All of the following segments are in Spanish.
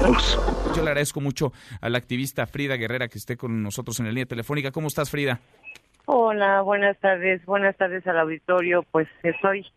Yo le agradezco mucho a la activista Frida Guerrera que esté con nosotros en la línea telefónica. ¿Cómo estás, Frida? Hola, buenas tardes. Buenas tardes al auditorio. Pues estoy.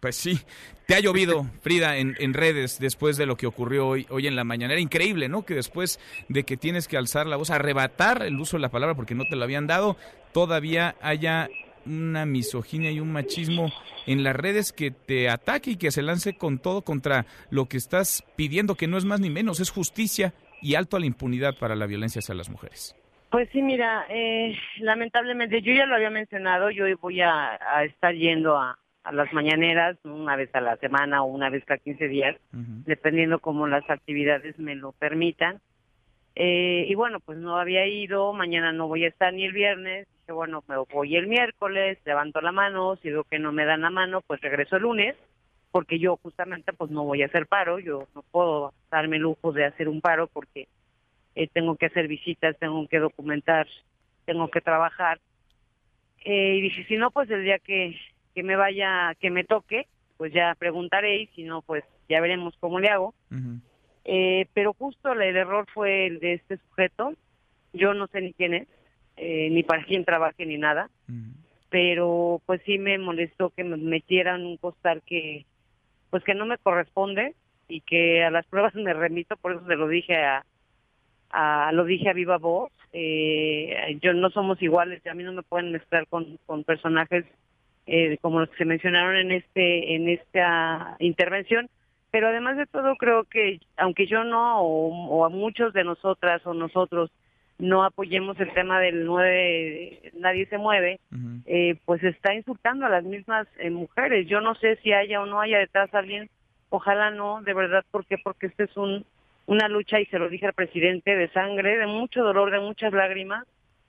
Pues sí, te ha llovido, Frida, en, en, redes después de lo que ocurrió hoy, hoy en la mañana. Era increíble, ¿no? Que después de que tienes que alzar la voz, arrebatar el uso de la palabra porque no te lo habían dado, todavía haya una misoginia y un machismo en las redes que te ataque y que se lance con todo contra lo que estás pidiendo, que no es más ni menos, es justicia y alto a la impunidad para la violencia hacia las mujeres. Pues sí, mira, eh, lamentablemente yo ya lo había mencionado, yo voy a, a estar yendo a, a, las mañaneras una vez a la semana o una vez cada 15 días, uh -huh. dependiendo cómo las actividades me lo permitan. Eh, y bueno, pues no había ido, mañana no voy a estar ni el viernes, dije, bueno, me voy el miércoles, levanto la mano, si veo que no me dan la mano, pues regreso el lunes, porque yo justamente pues no voy a hacer paro, yo no puedo darme el lujo de hacer un paro porque eh, tengo que hacer visitas, tengo que documentar, tengo que trabajar. Eh, y dije, si no, pues el día que, que me vaya, que me toque, pues ya preguntaré y si no, pues ya veremos cómo le hago. Uh -huh. Eh, pero justo el error fue el de este sujeto. Yo no sé ni quién es, eh, ni para quién trabaje, ni nada. Uh -huh. Pero pues sí me molestó que me metieran un costal que, pues que no me corresponde y que a las pruebas me remito, por eso se lo dije a, a lo dije a viva voz. Eh, yo no somos iguales, a mí no me pueden mezclar con, con personajes eh, como los que se mencionaron en este en esta intervención pero además de todo creo que aunque yo no o, o, a muchos de nosotras o nosotros no apoyemos el tema del 9 nadie se mueve uh -huh. eh, pues está insultando a las mismas eh, mujeres yo no sé si haya o no haya detrás alguien ojalá no de verdad porque porque este es un una lucha y se lo dije al presidente de sangre de mucho dolor de muchas lágrimas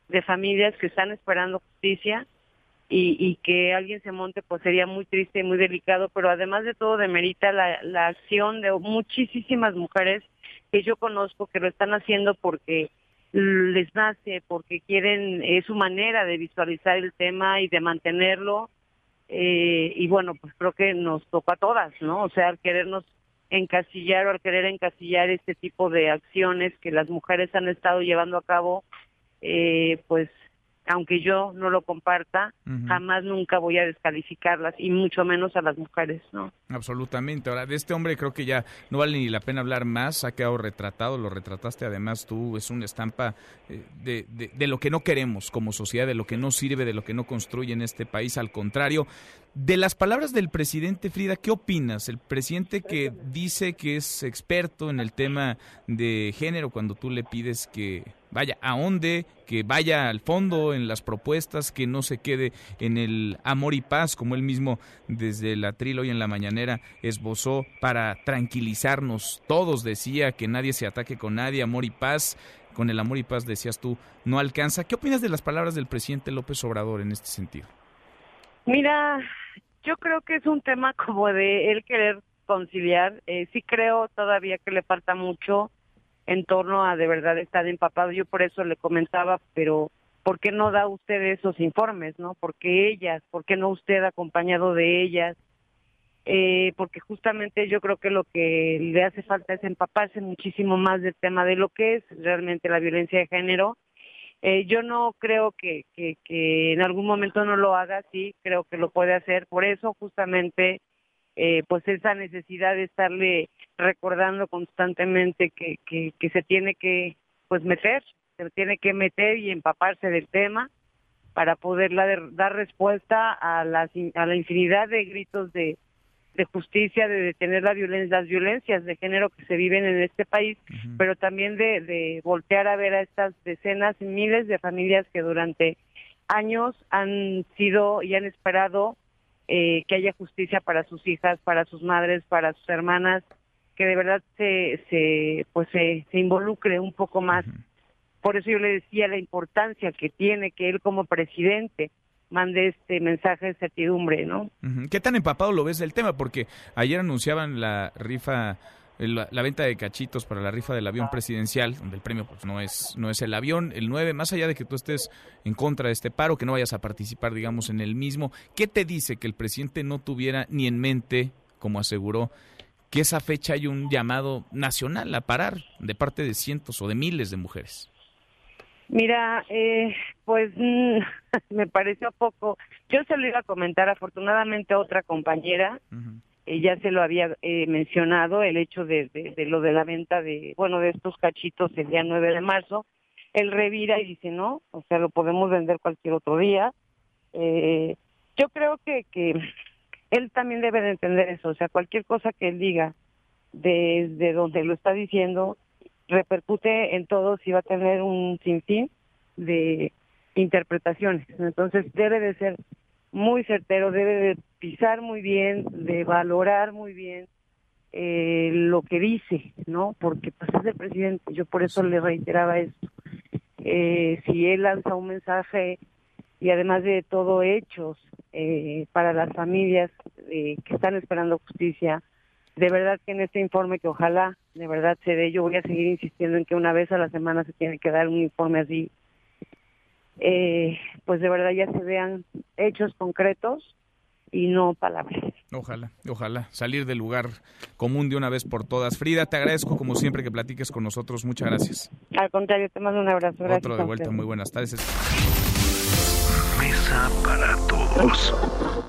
de familias que están esperando justicia y, y, que alguien se monte pues sería muy triste y muy delicado, pero además de todo demerita la, la acción de muchísimas mujeres que yo conozco que lo están haciendo porque les nace, porque quieren, es su manera de visualizar el tema y de mantenerlo. Eh, y bueno, pues creo que nos toca a todas, ¿no? O sea, al querernos encasillar o al querer encasillar este tipo de acciones que las mujeres han estado llevando a cabo, eh, pues aunque yo no lo comparta, uh -huh. jamás nunca voy a descalificarlas y mucho menos a las mujeres, ¿no? Absolutamente. Ahora, de este hombre creo que ya no vale ni la pena hablar más, ha quedado retratado, lo retrataste además tú, es una estampa eh, de, de, de, lo que no queremos como sociedad, de lo que no sirve, de lo que no construye en este país, al contrario. De las palabras del presidente Frida, ¿qué opinas? El presidente que dice que es experto en el tema de género cuando tú le pides que vaya, ahonde, que vaya al fondo en las propuestas, que no se quede en el amor y paz, como él mismo desde la trilo y en la mañanera esbozó para tranquilizarnos todos, decía que nadie se ataque con nadie, amor y paz, con el amor y paz decías tú, no alcanza. ¿Qué opinas de las palabras del presidente López Obrador en este sentido? Mira, yo creo que es un tema como de él querer conciliar, eh, sí creo todavía que le falta mucho, en torno a de verdad estar empapado. Yo por eso le comentaba, pero ¿por qué no da usted esos informes, no? ¿Por qué ellas? ¿Por qué no usted acompañado de ellas? Eh, porque justamente yo creo que lo que le hace falta es empaparse muchísimo más del tema de lo que es realmente la violencia de género. Eh, yo no creo que, que, que en algún momento no lo haga, sí, creo que lo puede hacer. Por eso justamente eh, pues esa necesidad de estarle recordando constantemente que, que, que, se tiene que pues meter, se tiene que meter y empaparse del tema para poder dar respuesta a, las, a la infinidad de gritos de, de justicia, de detener la violencia, las violencias de género que se viven en este país, uh -huh. pero también de, de voltear a ver a estas decenas y miles de familias que durante años han sido y han esperado eh, que haya justicia para sus hijas, para sus madres, para sus hermanas, que de verdad se, se pues se, se involucre un poco más. Uh -huh. Por eso yo le decía la importancia que tiene que él como presidente mande este mensaje de certidumbre, ¿no? Uh -huh. ¿Qué tan empapado lo ves del tema? Porque ayer anunciaban la rifa la, la, venta de cachitos para la rifa del avión presidencial, donde el premio pues no es no es el avión, el 9, más allá de que tú estés en contra de este paro, que no vayas a participar, digamos, en el mismo, ¿qué te dice que el presidente no tuviera ni en mente, como aseguró, que esa fecha hay un llamado nacional a parar de parte de cientos o de miles de mujeres. Mira, eh, pues mm, me pareció poco. Yo se lo iba a comentar, afortunadamente, a otra compañera. Ella ya se lo había eh, mencionado, el hecho de, de, lo de la venta de, bueno, de estos cachitos el día 9 de marzo. Él revira y dice, no, o sea, lo podemos vender cualquier otro día. Eh, yo creo que, que él también debe de entender eso, o sea, cualquier cosa que él diga desde donde lo está diciendo, repercute en todos y va a tener un sinfín de interpretaciones. Entonces debe de ser muy certero, debe de pisar muy bien, de valorar muy bien eh, lo que dice, ¿no? Porque pues es el presidente, yo por eso le reiteraba esto. Eh, si él lanza un mensaje y además de todo hechos eh, para las familias que están esperando justicia, de verdad que en este informe que ojalá de verdad se dé, yo voy a seguir insistiendo en que una vez a la semana se tiene que dar un informe así, eh, pues de verdad ya se vean hechos concretos y no palabras. Ojalá, ojalá, salir del lugar común de una vez por todas. Frida, te agradezco como siempre que platiques con nosotros. Muchas gracias. Al contrario, te mando un abrazo. Gracias Otro de vuelta, muy buenas tardes. Mesa para todos.